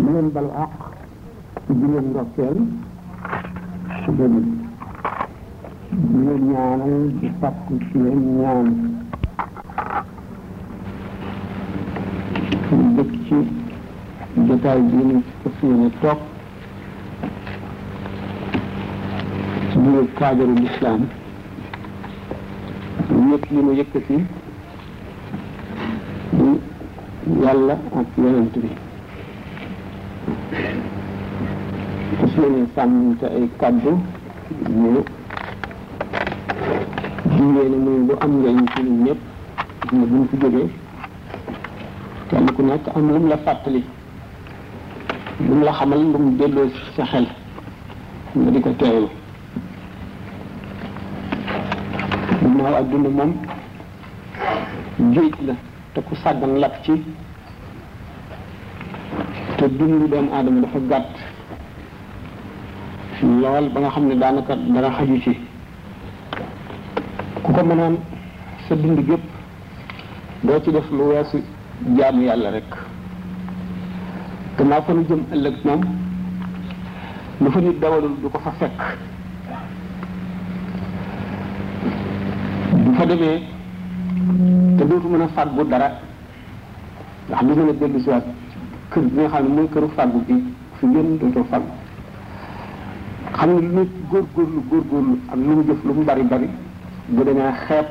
mu leen balu àq di leen ndokkeel su gën di leen ñaanal di sàkku ci leen ñaan ñu dëkk ci jotaay bi ñu fas yéene toog ci biir cadre l'islam ñett li mu yëkkati muy yàlla ak yonent bi fas yéene sàmm te ay kàddu ñu jigéen ne muy lu am njëriñ ci ñun ñëpp ne buñ fi jógee kenn ku nekk am lu mu la fàttali lu mu la xamal lu mu delloo ci sa xel nga di ko teewlu ginnaaw adduna moom géej la te ku sàggan lab ci te dundu doomu aadama dafa gàtt lool ba nga xam ne daanaka dara xaju ci ku ko mënoon sa dund gépp doo ci def lu weesu jaamu yàlla rek gannaaw fa nu jëm ëllëg moom lu fa nit dawalul du ko fa fekk bu fa demee te dootu mën a fàggu dara ndax du mën a dellu si waat kër bi nga xam ne mooy këru fàggu bi fi génn dootoo fàggu xam ne lu nit góorgóorlu góorgóorlu ak lu mu jëf lu mu bari bari bu demee xeeb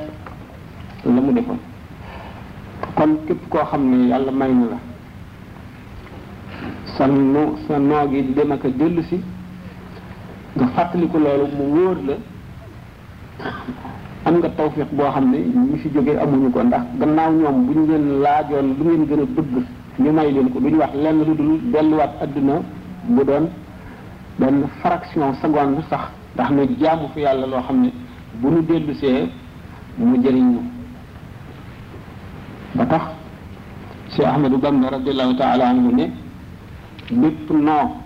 la mu defoon kon képp koo xam ne yàlla may na la sa no sa noo gi di dem ak a dellu si nga fàttaliku loolu mu wóor la am nga tawfiq boo xam ne ñi fi jógee amuñu ko ndax gannaaw ñoom bu ñu leen laajoon lu ngeen gën a bëgg ñu may leen ko duñu wax lenn lu dul delluwaat adduna bu doon benn fraction seconde sax ndax nu jaamu fi yàlla loo xam ne bu nu dellusee mu jëriñ ñu ba tax si Ahmadu Bamba radiallahu taala anhu ne bépp noo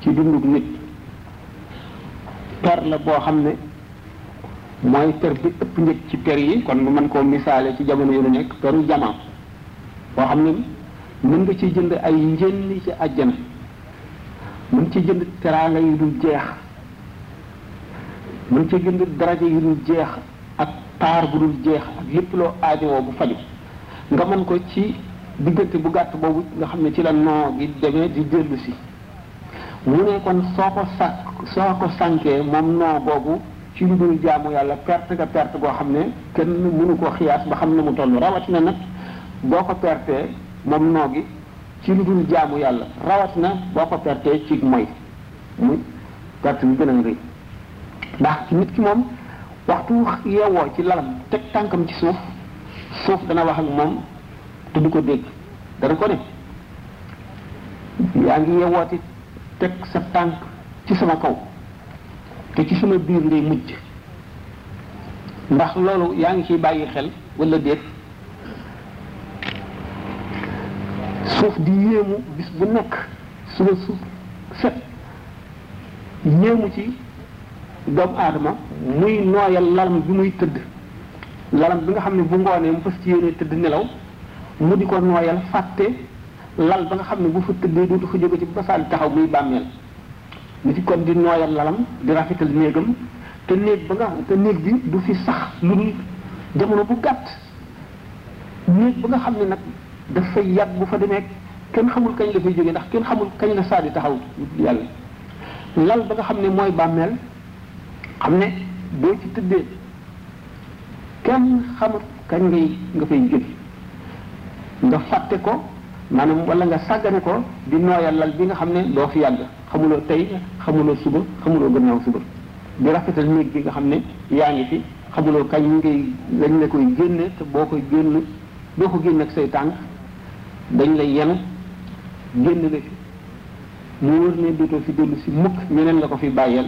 ci dundug nit per la boo xam ne mooy per bi ëpp njëg ci per yi kon nu mën koo misaale ci jamono yu nu nekk peru jamaa boo xam ne mën nga ciy jënd ay njënni ci àjjana mën ci jënd teraanga yu dul jeex mën ci jënd daraja yu dul jeex ak taar bu dul jeex ak lépp loo aajowoo bu faju nga mën ko ci diggante bu gàtt boobu nga xam ne ci la noo gi demee di dellu si mu ne kon soo ko sàkk soo ko sànkee moom noo boobu ci lu dul jaamu yàlla perte nga perte goo xam ne kenn mënu ko xiyaas ba xam ne mu toll rawatina nag boo ko pertee moom noo gi ci lu dul jaamu yàlla rawat na boo ko pertee ci mooy muy perte bi gën a rëy ndax ci nit ki moom waxtu yeewoo ci lalam teg tànkam ci suuf suuf dana wax ak moom te du ko dégg dana ko ne yaa ngi yeewooti teg sa tànk ci sama kaw te ci sama biir ngay mujj ndax loolu yaa ngi ciy bàyyi xel wala déet suuf di yéemu bis bu nekk suba su set yéemu ci doomu aadama muy nooyal lalam bi muy tëdd lalam bi nga xam ne bu ngoonee mu fas ci yéene tëdd nelaw mu di ko nooyal fàtte lal ba nga xam ne bu fa tëddee dootu fa jóge ci basaan taxaw muy bàmmeel mu ci kon di nooyal lalam di rafetal néegam te néeg ba nga te néeg bi du fi sax lu dul jamono bu gàtt néeg ba nga xam ne nag dafay yàgg bu fa demee kenn xamul kañ la fay jógee ndax kenn xamul kañ la saa di taxaw yàlla lal ba nga xam ne mooy bàmmeel xam ne boo ci tëddee kenn xamul kañ ngay nga fay jóg nga fàtte ko maanaam wala nga sàggane ko di nooyal lal bi nga xam ne doo fi yàgg xamuloo tey xamuloo suba xamuloo gannaaw suba di rafetal néeg bi nga xam ne yaa ngi fi xamuloo kañ ngay lañ la koy génne te boo koy génn doo ko génn ak say tànk dañ lay yenu génn la fi mu wër ne dootoo fi dellu si mukk ñeneen la ko fi bàyyeel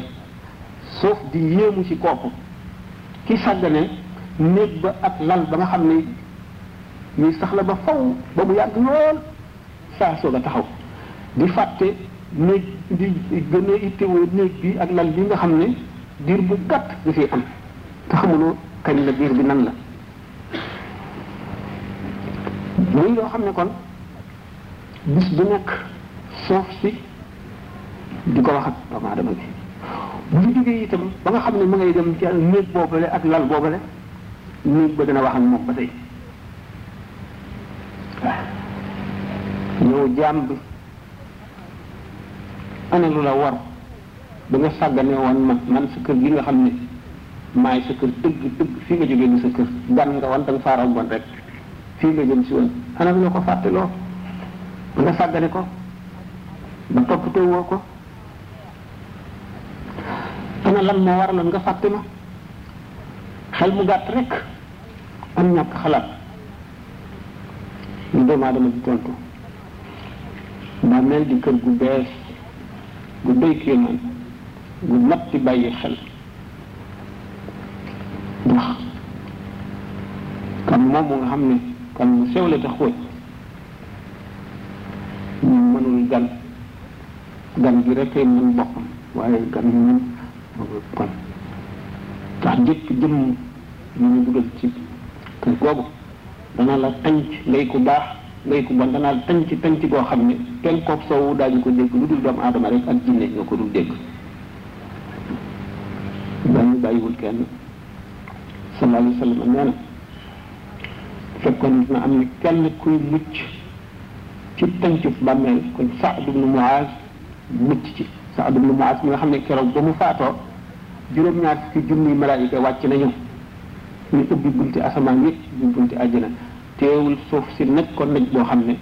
suuf di yéemu ci kooku ki sàggane néeg ba ak lal ba nga xam ne ñuy sax la ba faw ba mu yàgg lool saa soog a taxaw di fàtte néeg di gën a ittewoo néeg bi ak lal bi nga xam ne diir bu gàtt nga fi am te xamuloo kañ la diir bi nan la muy loo xam ne kon bis bu nekk suuf si di ko wax ak doomu aadama bi bu fi jógee itam ba nga xam ne mu ngay dem ci néeg boobale ak lal boobale néeg ba dana wax ak moom ba tey yow jaam bi ana lu la war ba nga sàggane woon ma man sa kër gi nga xam ne maay sa kër dëgg dëgg fii nga jógee ni sa kër gan nga woon da nga faa romboon rek fii nga jëm si woon xanaa bi la ko fàtteloo ba nga sàggane ko ba toppatoo woo ko ana lan moo waraloon nga fàtte ma xel mu gàtt rek am ñàkk xalaat ñu doomu aadama di tontu bàmmeel di kër gu bees gu doy kéemaan gu mat di bàyyi xel ndax kan moom mu nga xam ne kan mu sew la te xóot ñu mënul gan gan gi rek ay mën boppam waaye gan gi moom kon ndax jëpp jëmm ñu ñu dugal ci kër googu dana la tànc ngay ku baax ngay ku bon dana la tànc tànc goo xam ne kenn koog soowu daañu ko dégg lu dul doomu aadama rek ak jinne ñoo ko dul dégg dañu bàyyiwul kenn sallallahu alayhi wa sallam nee na fekkoon dina am ne kenn kuy mucc ci tëncuf bàmmeel kon Saad ibnu Muaz mucc ci Saad ibnu Muaz mi nga xam ne keroog ba mu faatoo juróom-ñaar fukki junniy malaayika wàcc nañu ñu ubbi bunti asamaan yëpp ubbi bunti àjjana teewul suuf si nag ko naj boo xam ne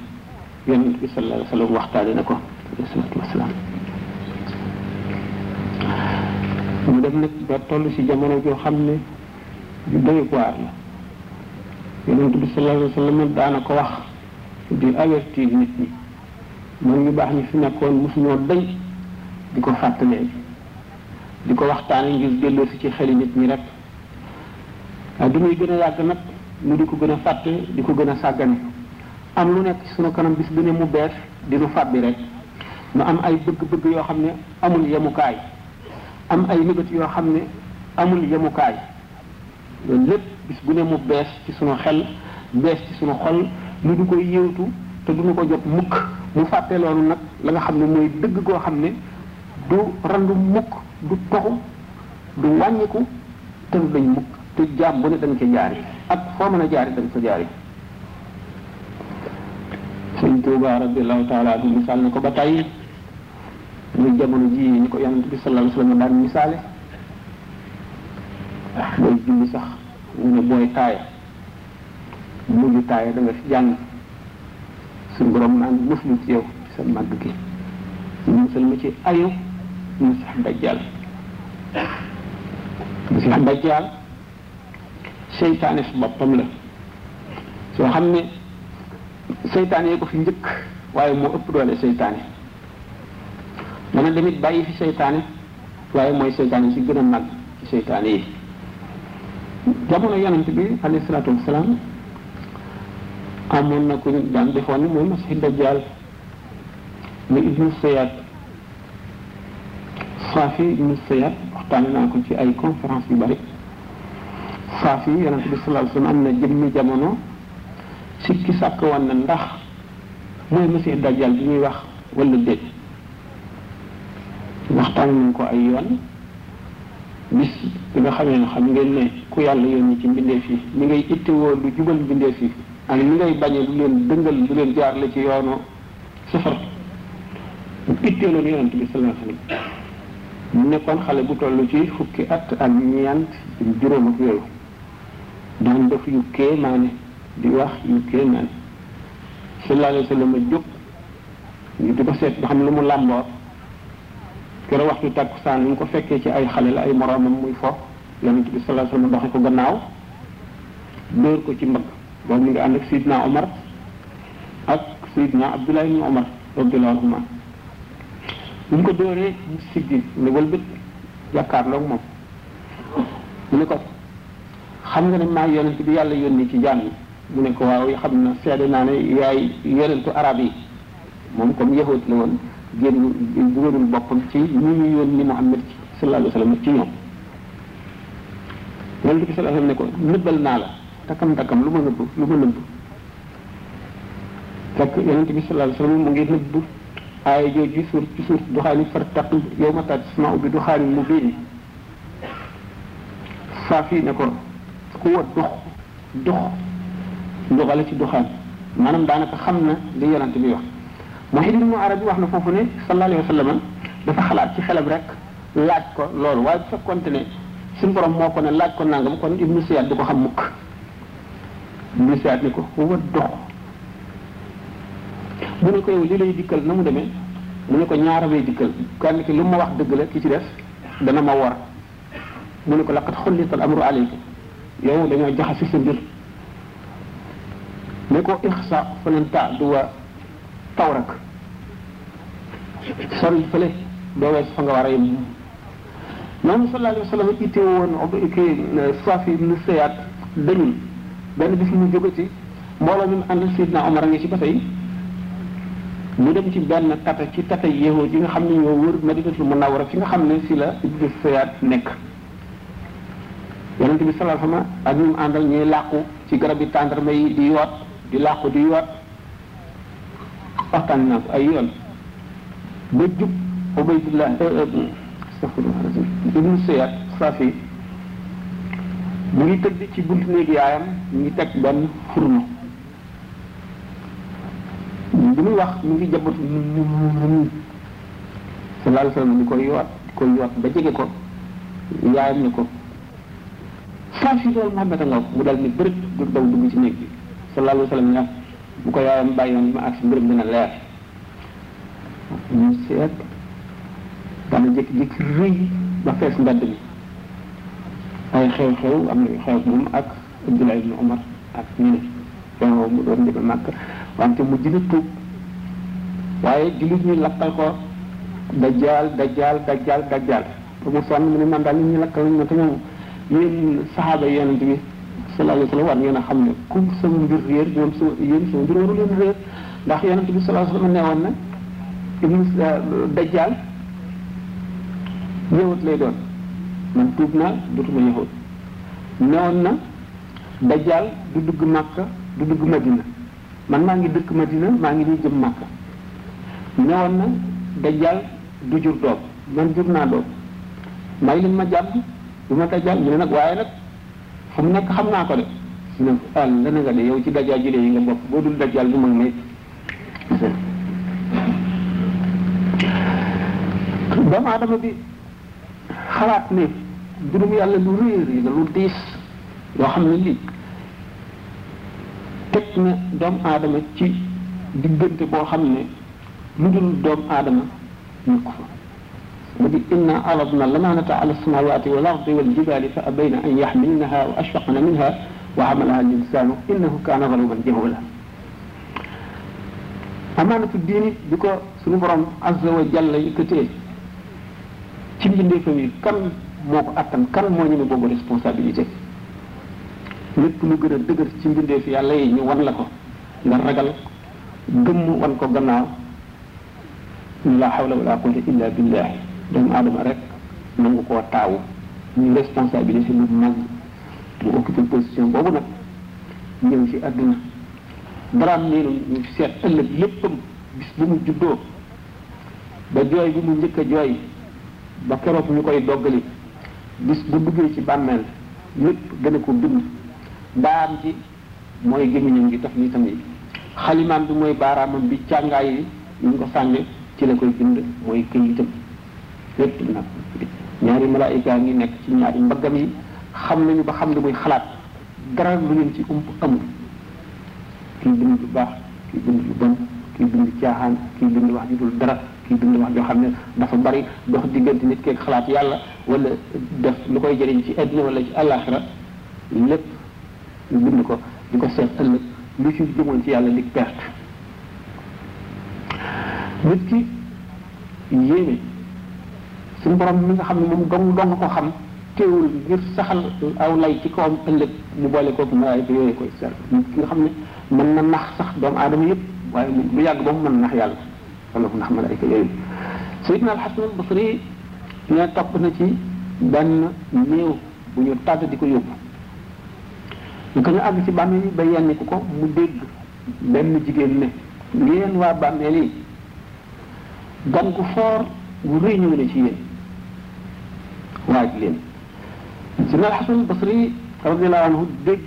yonent bi sallallahu alayhi wa sallam waxtaane na ko alayhi salaatu wasalaam mu dem nag ba toll si jamono joo xam ne ju doy waar la yonent bi sallallahu alayhi wa sallam daana ko wax di avertir nit ñi man ñu baax ñi fi nekkoon mosuñoo dañ di ko fàttalee di ko waxtaane ngir delloo si ci xeli nit ñi rek waaye du muy gën a yàgg nag mu di ko gën a fàtte di ko gën a sàggane am lu nekk sunu kanam bis bu ne mu bees di nu fàbbi rek nu am ay bëgg-bëgg yoo xam ne amul yemukaay am ay nëbët yoo xam ne amul yemukaay loolu lépp bis bu ne mu bees ci sunu xel bees ci sunu xol nu du ko yéewtu te du nu ko jot mukk mu fàtte loolu nag la nga xam ne mooy dëgg goo xam ne du randu mukk du toxu du wàññiku te du dañ mukk te jaam bu ne dañ ko jaari ak foo mën a jaari dañ ko jaari sëñ Tuuba radiallahu taala anhu misaal na ko ba tey muy jamono ji ñu ko yonent bi sallallahu alayhi wa sallam daan misaale booy julli sax ñu ne booy taaya mu ngi taaye da nga fi jàng suñu borom maa ngi muslu ci yow ci sa màgg gi musal ma ci ayu mu sax dajjal mu sax dajjal seytaane su boppam la soo xam ne seytaane yi ko fi njëkk waaye moo ëpp doole seytaane dana demit bàyyi fi seytaane waaye mooy seytaane si gën a mag ci seytaane yi jamono yonent bi alayhi salaatu wasalaam amoon na ku ñu daan defoon ni mooy masih dajjal muy ibnu sayat saafi ibnu sayat waxtaane naa ko ci ay conférence yu bari saafi yonent bi sallallahu alayhi wasallam am na jëmmi jamono sikki sàkk woon na ndax mooy masih dajjal bi ñuy wax wala déet waxtaan nañ ko ay yoon bis bi nga xamee ne xam ngeen ne ku yàlla yónni ci mbindeef yi mi ngay ittewoo lu jubal mbindeef yi ak ni ngay bañee lu leen dëngal lu leen jaarle ci yoonu safar ittee loon yonent bi sallallahu alayhi wa sallam mu nekkoon xale bu toll ci fukki at ak ñeent juróom ak yooyu daan def yu kéemaane di wax yu kéemaane sallallahu alayhi wa sallam jóg ñu di ko seet ba xam lu mu làmboo keroog waxtu tàkkusaan ni ñu ko fekkee ci ay xale la ay moroomam muy fo yonent bi sallallahu alayhi wasallam doxe ko gannaaw dóor ko ci mbëgg boobu mi ngi ànd ak Seydina Omar ak Seydina Abdullah ibn Omar radiyallahu anhuma bu ñu ko dóoree mu siggi ne wëlbët jàkkaarloog moom mu ne ko xam nga ne maa yonent bi yàlla yónni ci jaam yi mu ne ko waaw xam na seede naa ne yaay yonentu arab yi moom comme yahut la woon génn dugalul boppam ci ñu ñu yónni Muhammad sallallahu alayhi wa sallam ci ñoom yonent bi sallallahu alayhi wa sallam ne ko nëbbal naa la takkam takkam lu ma nëbb lu ma nëbb fekk yonent bi sallallahu alayhi wa sallam mu ngi nëbb aaya jooju suur ci suur duxaani fartaq yow ma taat smaa ubbi duxaani mu biin saafi ne ko ku wa dux dux nduxa la ci duxaan maanaam daanaka xam na li yonante bi wax Muhyiddin Ibn Arabi wax na foofu ne sallallahu alayhi wa sallam dafa xalaat ci xelam rek laaj ko loolu waaye bu fekkonte ne suñu borom moo ko ne laaj ko nangam kon Ibnu Siyaad du ko xam mukk Ibnu Siyaad ne ko huwa dux mu ne ko yow li lay dikkal na mu demee mu ne ko ñaara may dikkal kenn ki lu ma wax dëgg la ki ci des dana ma war mu ne ko laqad xullita al amru alayka yow dañoo jaxase sa mbir ne ko ixsa falan taaduwa tawrak sori fële doo wees fa nga war a yem noonu sallallahu alayhi wa sallam itte woon kii Safi ibnu Sayaat dañu benn bis mu jóge ci mbooloo mi mu ànd Seydina Omar a ngi ci ba tey mu dem ci benn tata ci tata yéexoo ji nga xam ne ñoo wër Madinatul Munawwara fi nga xam ne si la Ibnu Sayyad nekk yonent bi sallallahu alayhi wa sallam ak ñu mu àndal ñuy làqu ci garab yi tàndarma yi di yoot di làqu di yoot waxtaan naa ko ay yoon ba jub Ubaydullah ibnu Siyad Safi mu ngi tëdd ci buntu néeg yaayam mu ngi teg benn furno bi muy wax mu ngi jabatu mu mu mu mu sallallahu alayhi wa sallam di ko yoot di ko yoot ba jege ko yaayam ne ko saa si loolu Muhammad a nga mu dal ni bërëb du daw dugg ci néeg bi sallallahu alayhi wa sallam ne bu ko yaayam bàyyoon ma ak si mbiram dina leer ñu seet dana jékki-jékki rëy ba fees mbedd mi ay xew-xew am na xew moom ak Abdullah ibn Umar ak ñeneen xew mu doon jëme màkk wante mu dina tuub waaye jullit ñi lakkal ko dajjaal dajjaal dajjaal dajjaal ba mu sonn mu ne man daal nit ñi lakkal nañ ma te ñoom yéen saxaaba yonent bi sallallahu alayhi wa sallam war ngeen a xam ne ku sama mbir réer ñoom sama yéen sama mbir waru leen réer ndax yonent bi sallallahu alayhi wa sallam nee woon na ibnu dajjal yëwut lay doon man tuub naa dootuma yëwut nee woon na dajjal du dugg Makka du dugg Madina man maa ngi dëkk Madina maa ngi nii jëm Makka nee woon na dajjal du jur doom man jur naa doom may leen ma jàmm du ma dajjal mu ne nag waaye nag fu mu nekk xam naa ko de mu ne ah la nga de yow ci dajaa jile yi nga bokk boo dul dajal bu mag may doomu aadama bi xalaat ne mbirum yàlla lu réer yi la lu diis loo xam ne lii teg na doomu aadama ci diggante boo xam ne lu dul doomu aadama ñu ko fa mu di inna aradna lamaanata ala samaawaati wal ardi wal jibaali fa abayna an yaxmilnaha wa ashfaqna minha wa xamalaha al insaanu innahu kaana zaluman jahula amaanatu diini bi ko suñu borom azza wa jalla yëkkatee ci mbindeefam yi kan moo ko attan kan moo ñeme boobu responsabilité lépp lu gën a dëgër ci mbindeef yàlla yi ñu wan la ko nga ragal gëmm wan ko gannaaw la hawla wala quwwata illa billah doomu aadama rek nangu koo taawu ñu responsabilité bu mag mu occupé position boobu nag ñëw ci àdduna daraam neenu ñu seet ëllëg léppam bis bu mu juddoo ba jooy bi mu njëkk a jooy ba keroog ñu koy doggali bis bu duggee ci bàmmeel lépp gën a ko bind daa am ci mooy gémmiñam gi tax ni tam yi xalimaam bi mooy baaraamam bi càngaay yi ñu ko sànge ci la koy bind mooy këyitam lépp nag ñaari malaayika ngi nekk ci ñaari mbaggam yi xam nañu ba xam li muy xalaat dara lu leen ci ump amul kii bind lu baax kii bind lu bon kii bind caaxaan kii bind wax ju dul dara kii bind wax joo xam ne dafa bari dox diggante nit keeg xalaat yàlla wala def lu koy jëriñ ci àddina wala ci àllaaxira lépp ñu bind ko di ko seet ëllëg lu ci jëmoon ci yàlla di perte nit ki yéene suñu borom mi nga xam ne moom dong dong ko xam teewul ngir saxal aw lay ci kawam ëllëg mu boole koog maraay bi yooyu koy seet nit ki nga xam ne mën na nax sax doomu aadama yëpp waaye lu yàgg ba mu mën nax yàlla wala mu nax malaayka yooyu Seydina Al Hasan Al Basri ne topp na ci benn néew bu ñu tàdd di ko yóbbu ñu ko ñu àgg ci bàmmeel yi ba yenn ku ko mu dégg benn jigéen ne yéen waa bàmmeel yi gan gu foor gu rëy ñëw na ci yéen waaj leen si na alxasan basri radiallahu anhu dégg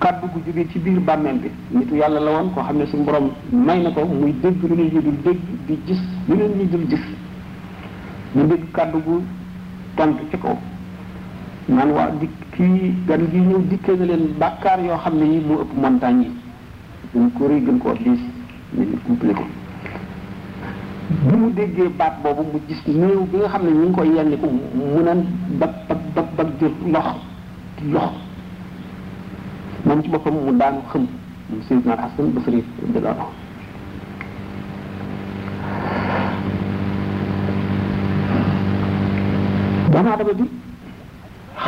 kàddu gu jóge ci biir bàmmeel bi nitu yàlla la woon koo xam ne suñu borom may na ko muy dégg lu nit ñi dul dégg di gis lu nit ñi dul gis mu dégg kàddu gu tont ci kaw naan waa di kii gan gi ñëw dikkee na leen bàkkaar yoo xam ne yi moo ëpp montagne yi gën ko rëy gën koo diis ne ñu couplé ko bi mu déggee baat boobu mu gis néew bi nga xam ne ñu ngi koy yenni ko mu naan bag bag bag bag jur lox loxo moom ci boppam mu daanu xëm mu Seydina Hasan Basri radiyallahu anhu doomu aadama bi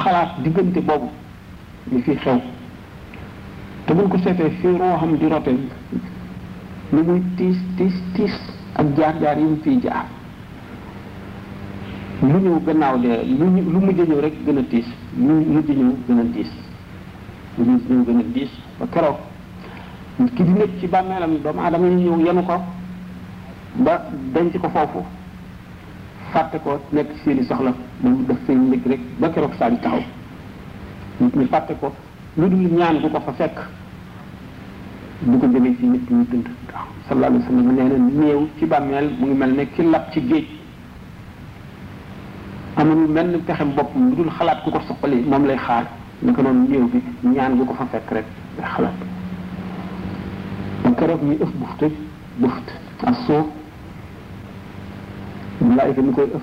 xalaat diggante boobu li fi xew te buñ ko seetee fi ruuxam di rote lu muy tiis tiis tiis ak jaar-jaar yi mu fiy jaar lu ñëw gannaaw de lu ñu lu mujj ñëw rek gën a tiis lu mujj ñëw gën a diis lu mujj ñëw gën a diis ba keroog ki di nekk ci bàmmeelam doomu aadama yi ñëw yenu ko ba denc ko foofu fàtte ko nekk ci seeni soxla moom daf fay nekk rek ba keroog saa di taxaw nit ñi fàtte ko lu dul ñaan bu ko fa fekk du ko jëmee ci nit ñu dund waaw sallallahu alayhi wa sallam nee na néew ci bàmmeel mu ngi mel ne ki lab ci géej amul menn pexe boppam lu dul xalaat ku ko soppali moom lay xaar naka noonu néew bi ñaan bu ko fa fekk rek lay xalaat ba keroog ñuy ëf bufte buft ak suuf malaayika mi koy ëf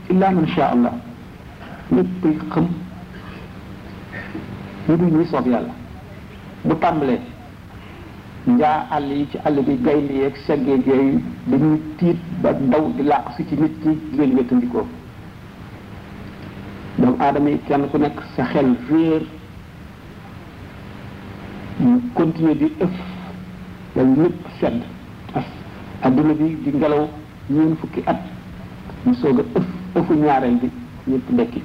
illaa man sha allah ñëpp ay xam ñu dul ñi soob yàlla bu tàmbalee njaa àll yi ci àll bi gaynde yeeg seggeeg yooyu dañuy tiit ba daw di làq si ci nit ki di leen wéttandikoo doomu aadama yi kenn ku nekk sa xel réer mu continuer di ëf wala lépp sedd as adduna bi di ngelaw ñeen fukki at ñu soog a ëf ëfu ñaareel bi ñëpp ndekki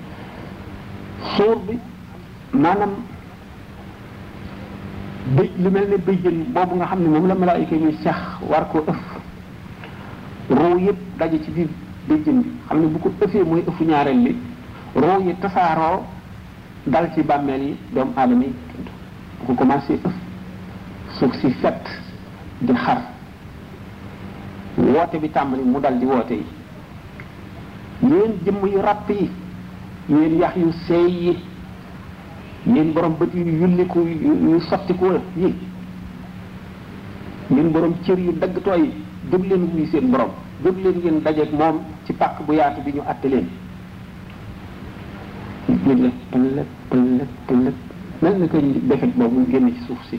suur bi maanaam bëj lu mel ne bëjjën boobu nga xam ne moom la malaayika yi sax war koo ëf roo yëpp daje ci biir bëjjën bi xam ne bu ko ëfee mooy ëfu ñaareel li roo yi tasaaroo dal ci bàmmeel yi doomu aadama yi bu ko commencé ëf suuf si fett di xar woote bi tàmbali mu dal di woote yi yéen jëmm yu ràpp yi yéen yax yu seey yi yéen borom bët yu yulliku yu sottiku yi yéen borom cër yu dagg tooy yi jóg leen wuy seen borom jóg leen ngeen dajeeg moom ci pàkk bu yaatu bi ñu àtte leen léegi nag pëllëg pëllëg pëllëg mel na ko defet boobu génn ci suuf si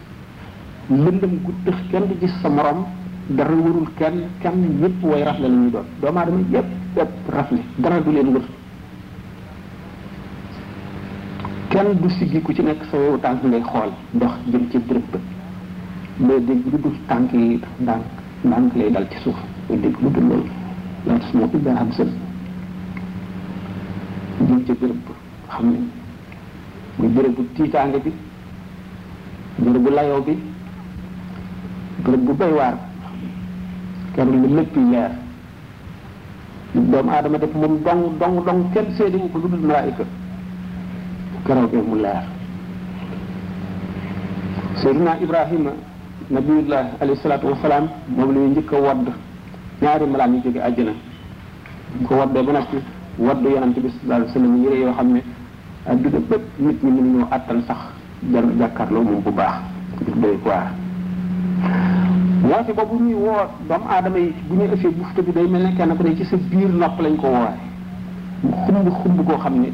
lëndëm gu tëx kenn di gis sa morom dara warul kenn kenn ñëpp way rafle la ñuy doon doomu aadama yëpp yëpp rafle dara du leen wër kenn du siggi ku ci nekk sa wewu tànk ngay xool dox jëm ci bërëb ba ba dégg lu dul tànk yi ndànk ndànk lay dal ci suuf ba dégg lu dul loolu la tas moo ibba am sën jëm ci bërëb ba xam ne muy bërëb bu tiitaange bi bërëb bu layoo bi bërëb bu doy waar kenn lu lépp leer lu doomu aadama def moom dong dong dong kenn seede wu ko lu dul malaayika keroog mu leer Seydina Ibrahima nabiyullah alayhi salaatu wasalaam moom la ñu njëkk a wadd ñaari malaan yu jóge àjjana ko waddee ba noppi waddu yonent bi sallallahu alayhi wa sallam yére yoo xam ne adduna bépp nit ñi mënuñoo àttan sax jar jàkkaarloo moom bu baax daf doy waar woote boobu ñuy woo doomu aadama yi bu ñuy ëffee bufta bi day mel ne kenn ku ne ci sa biir nopp lañ ko woowee mu xumb xumb koo xam ne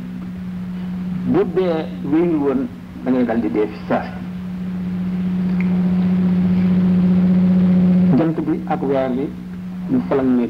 bu dee wéyul woon da ngay dal di dee fi saasi jant bi ak weer bi ñu falan ne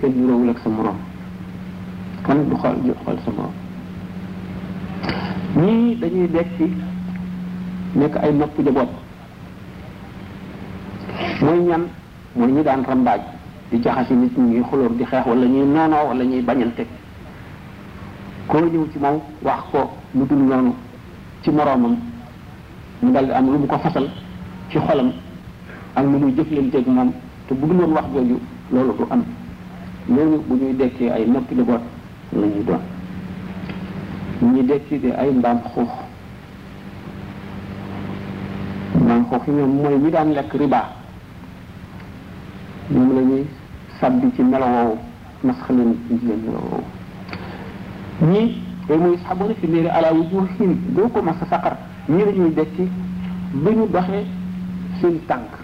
kenn nuróowul ak sa morom kan du xool ju xool sa morom ñii dañuy dekki nekk ay nopp jaboot mooy ñan mooy ñi daan rambaaj di jaxasi nit ñi ñuy xulóor di xeex wala ñuy noonoo wala ñuy bañante koo ñëw ci moom wax ko lu dul noonu ci moroomam mu dal di am lu mu ko fasal ci xolam ak lu muy jëflanteeg moom te bu dul woon wax jooju loolu du am ñooñu bu ñuy dekkee ay noppi lu boot la ñuy doon ñi dekki di ay mbaam xuux mbaam xuux yi ñoom mooy ñi daan lekk riba ñoom la ñuy sàbbi ci melo woowu masxa leen ci leen melo woowu ñii yooyu mooy saxaboona fi niiri ala wujuhim doo ko mas a saqar ñii la ñuy dekki bu ñu doxee seen tànk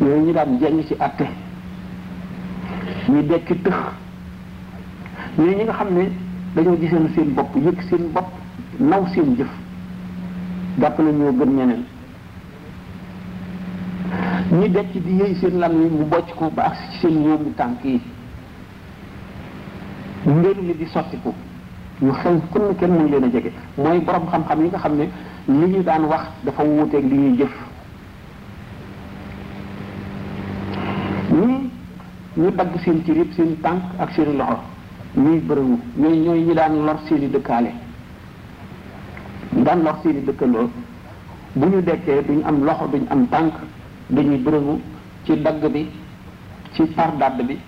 yooyu ñu daan jeng ci àtte ñu dekki tëx ñooy ñi nga xam ne dañoo giseen seen bopp yëg seen bopp naw seen jëf jàpp na ñoo gën ñeneen ñi dekk di yëy seen lam yi mu bocc ko ba agsi ci seen yóomu tànk yi mbir mi di sottiku ñu xew kenn kenn mënu leen a jege mooy borom xam-xam yi nga xam ne li ñu daan wax dafa wuuteeg li ñuy jëf ñii ñu dagg seen cër yëpp seen tànk ak seen loxo ñuy bërëwu ñooy ñooy ñi daan lor seeni dëkkaale ñu daan lor seeni dëkkandoo bu ñu dekkee duñ am loxo duñ am tànk dañuy bërëwu ci dagg bi ci pardàdd bi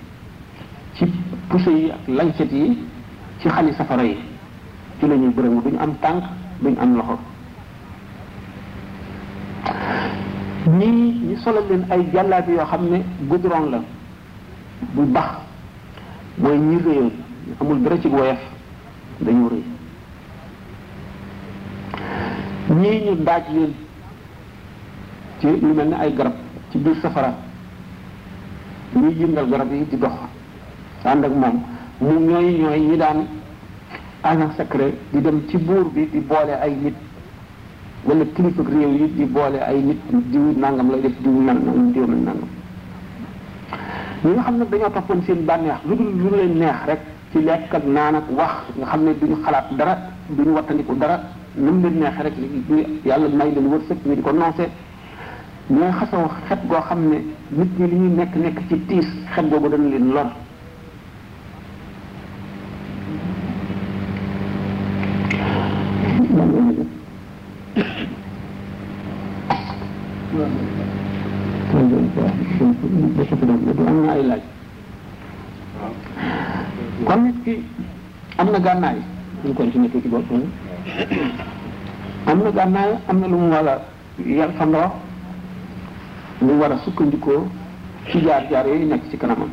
ci puso yi ak lañset yi ci xali safara yi ci la ñuy bërëwu duñ am tànk duñ am loxo ñii ñu solal leen ay jàllaat yoo xam ne goudron la bu bax mooy ñi réyoon amul dara ci woyof dañoo rëy ñii ñu daaj leen ci lu mel ne ay garab ci biir safara ñuy yëngal garab yi di dox ànd ak moom mu ñooy ñooy ñi daan agent secret di dem ci buur bi di boole ay nit wala kilifa réew yi di boole ay nit diw nangam lay def diw nangam diw nangam ñi nga xam ne dañoo toppoon seen bànneex lu dul lu leen neex rek ci lekk ak naan ak wax nga xam ne duñu xalaat dara duñu wattandiku dara lu mu leen neexee rek yàlla may leen wërsëg ñu di ko noose ñooy xasaw xet goo xam ne nit ñi li ñuy nekk nekk ci tiis xet googu dana leen lor am na ay laaj kon nit ki am na gànnaay ñu continuer tuuti bopp am na gànnaay am na lu mu wala yan fan la wax mu war a sukkandikoo ci jaar-jaar yooyu nekk ci kanamam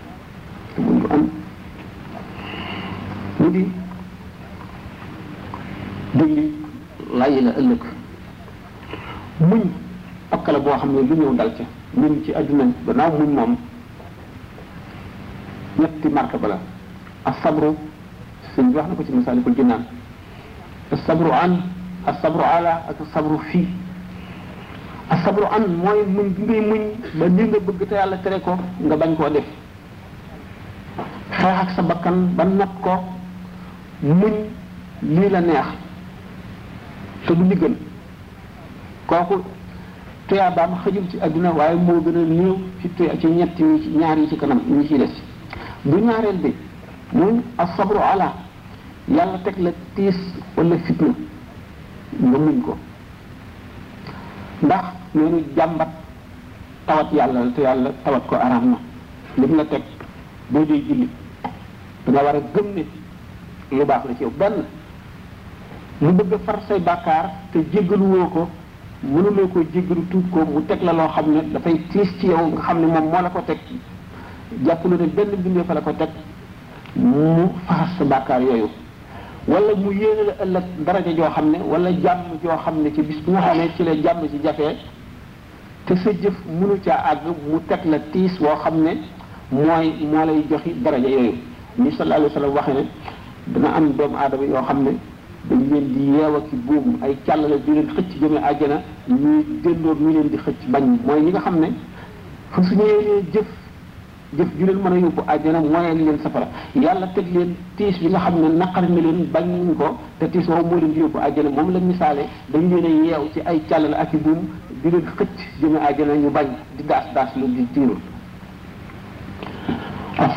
te mun ko am mu di dégli layi la ëllëg muñ pakk la boo xam ne lu ñëw dal ca muñ ci àdduna gannaaw muñ moom ñetti martaba la asabru sëñ bi wax na ko ci masaalikul jinaan asabru an asabru ala ak asabru fii asabru an mooy muñ bi ngay muñ ba li nga bëgg te yàlla tere ko nga bañ koo def xeex ak sa bakkan ba not ko muñ lii la neex te du li gën kooku tuyaabaam xëjul ci àdduna waaye moo gën a néew ci tuya ci ñett yi ñaar yi ci kanam ñi ci des bu ñaareel bi muy asabru ala yàlla teg la tiis wala fitna nga muñ ko ndax neenu jàmbat tawat yàlla la te yàlla tawat ko araam na lim la teg boo dee julli da nga war a gëm ne lu baax la ci yow benn mu bëgg a far say bàkkaar te jéggalu woo ko mënuloo ko jéggalu tuub ko mu teg la loo xam ne dafay tiis ci yow nga xam ne moom moo la ko teg jàpp na ne benn bindee fa la ko teg mu faxas sa bàkkaar yooyu wala mu yéene la ëllëg daraja joo xam ne wala jàmm joo xam ne ci bis bu nga xam ne ci la jàmm ci jafee te sa jëf mënu caa àgg mu teg la tiis woo xam ne mooy moo lay joxi daraja yooyu ni sallallahu alayhi wa sallam waxe ne dana am doomu aadama yoo xam ne dañ leen di yeew ak buum ay càllale di leen xëcc jëme àjjana ñuy déndoor ñu leen di xëcc bañ mooy ñi nga xam ne fu suñu yéenee jëf jëf ju leen mën a yóbbu àjjana mooyal leen safara yàlla teg leen tiis bi nga xam ne naqar na leen bañ ñu ko te tiis woowu moo leen di yóbbu àjjana moom la misaale dañ leen a yeew ci ay càllal ak i buum di leen xëcc jëme àjjana ñu bañ di daas daas lu di tiirul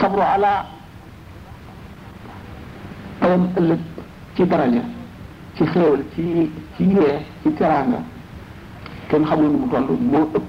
sabru ala payam ëllëg ci daraja ci xéewal ci ci yee ci teraanga kenn xamul nu mu toll moo ëpp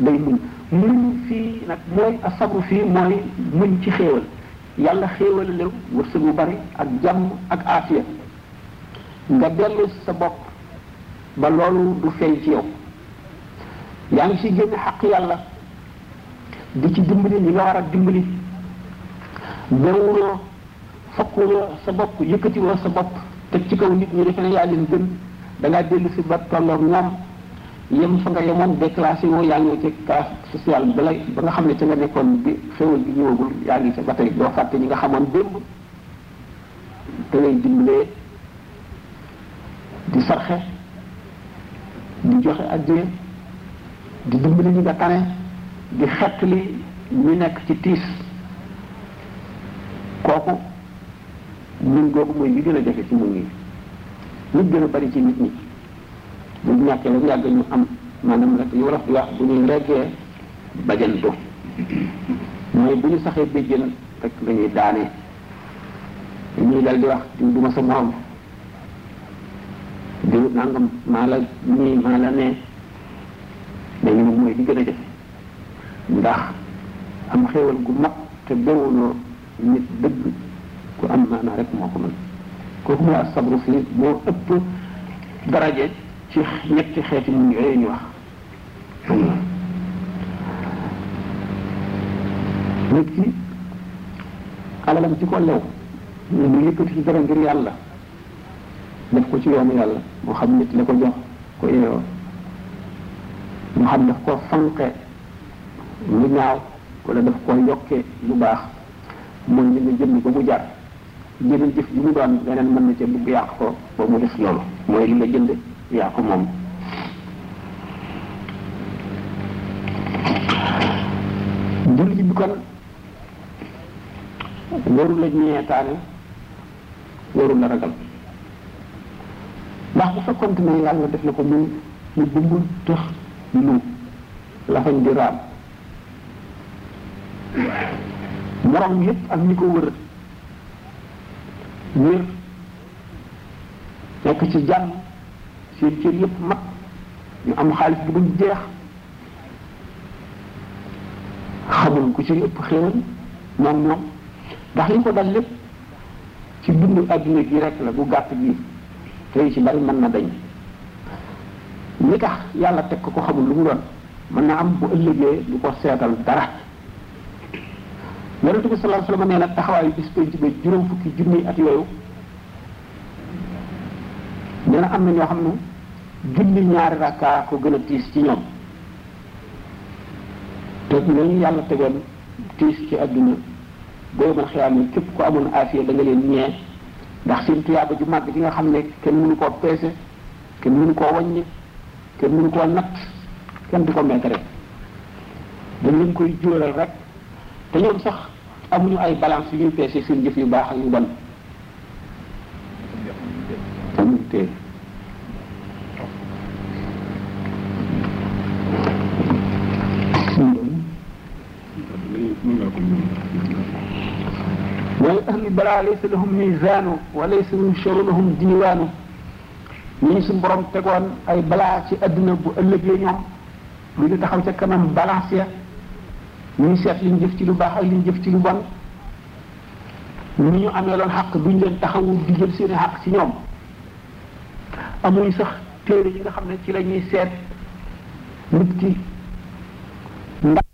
day muñ muñ fii nag mooy asabru fii mooy muñ ci xéewal yàlla xéewal lew wërsëg bu bari ak jàmm ak aafiya nga dellu sa bopp ba loolu du feeñ ci yow yaa ngi ci génn xaq yàlla di ci dimbali ñi nga war a dimbali bewuloo fokkuma sa bopp yëkkati ma sa bopp teg ci kaw nit ñi defe ne yaa leen gën da ngaa dellu si ba tolloog ñoom yem fa nga yemoon déclassé woo yaa ngi ci classe sociale ba la ba nga xam ne ca nga nekkoon bi xéwal bi ñëwagul yaa ngi ca ba tey doo fàtte ñi nga xamoon démb te lay dimbalee di sarxe di joxe addiya di dimbali ñi nga tane di xettali ñu nekk ci tiis kooku ñun googu mooy li gën a jafe ci ñun ñi nit gën a bari ci nit ñi bu ñu ñàkkee rek yàgg ñu am maanaam rek yu wolof di wax bu ñuy reggee bajan do mooy bu ñu saxee béjjën rek la ñuy daanee ñuy dal di wax du ma sa morom di nangam maa la nii maa la nee dañu ne mooy di gën a jafe ndax am xéewal gu mag te bewuloo nit dëgg ku am maanaa rek moo ko mën kooku mooy asabru si moo ëpp daraje ci ñetti xeeti mun yooyu ñu wax nit ki alalam ci ko lew mu yëkkati ci dara ngir yàlla def ko ci yoonu yàlla moo xam nit la ko jox ko yeeyoo moo xam daf ko fanqe lu ñaaw wala daf ko yokkee lu baax mooy li nga jënd ba mu jar njëriñ jëf ji mu doon leneen mën na ca dugg yàq ko ba mu des loolu mooy li nga jënd yaa ko moom jullit bi kon waru la ñeetaane waru la ragal ndax bu fekkoon ne yàlla def na ko muy mu bumbul tëx lu lafañ di raam borom yëpp ak ñi ko wër wér nekk ci jàmm seen cër yëpp mat ñu am xaalis bu dul jeex xamul ku ci ëpp xéewal moom ñoom ndax li ko dal lépp ci dundu adduna gi rek la bu gàtt gi tey ci bari mën na dañ li tax yàlla teg ko ko xamul lu mu doon mën na am bu ëllëgee du ko seetal dara yonent bi sallallahu alayhi wasallam nee na taxawaayu bis penc ba juróom fukki junni at yooyu nee na am na ñoo xam ne julli ñaari rakka ko gën a tiis ci ñoom te ñooñu yàlla tegoon tiis ci àdduna booy man xiyaam yi képp ku amoon afiya da nga leen ñee ndax seen tuyaaba ju màgg ji nga xam ne kenn mënu koo peese kenn mënu koo wàññi kenn mënu koo natt kenn du ko meetare dañ leen koy jural rek te ñoom sax amuñu ay balance yu ñuy peese seen jëf yu baax ak yu bon amuñu teel wal ahli balaa laysa lahum miizaanu wa laysa yuncharu lahum diiwaanu ñu ñu suñu borom tegoon ay balaa ci àdduna bu ëllëgee ñoom lu ñu taxaw ca kanam balance ya ñu seet li ñu jëf ci lu baax ak li ñu jëf ci lu bon ñu ñu amee loon xaq duñ leen taxawu di jël seeni xaq ci ñoom amuñ sax téere yi nga xam ne ci la ñuy seet nit ki ndax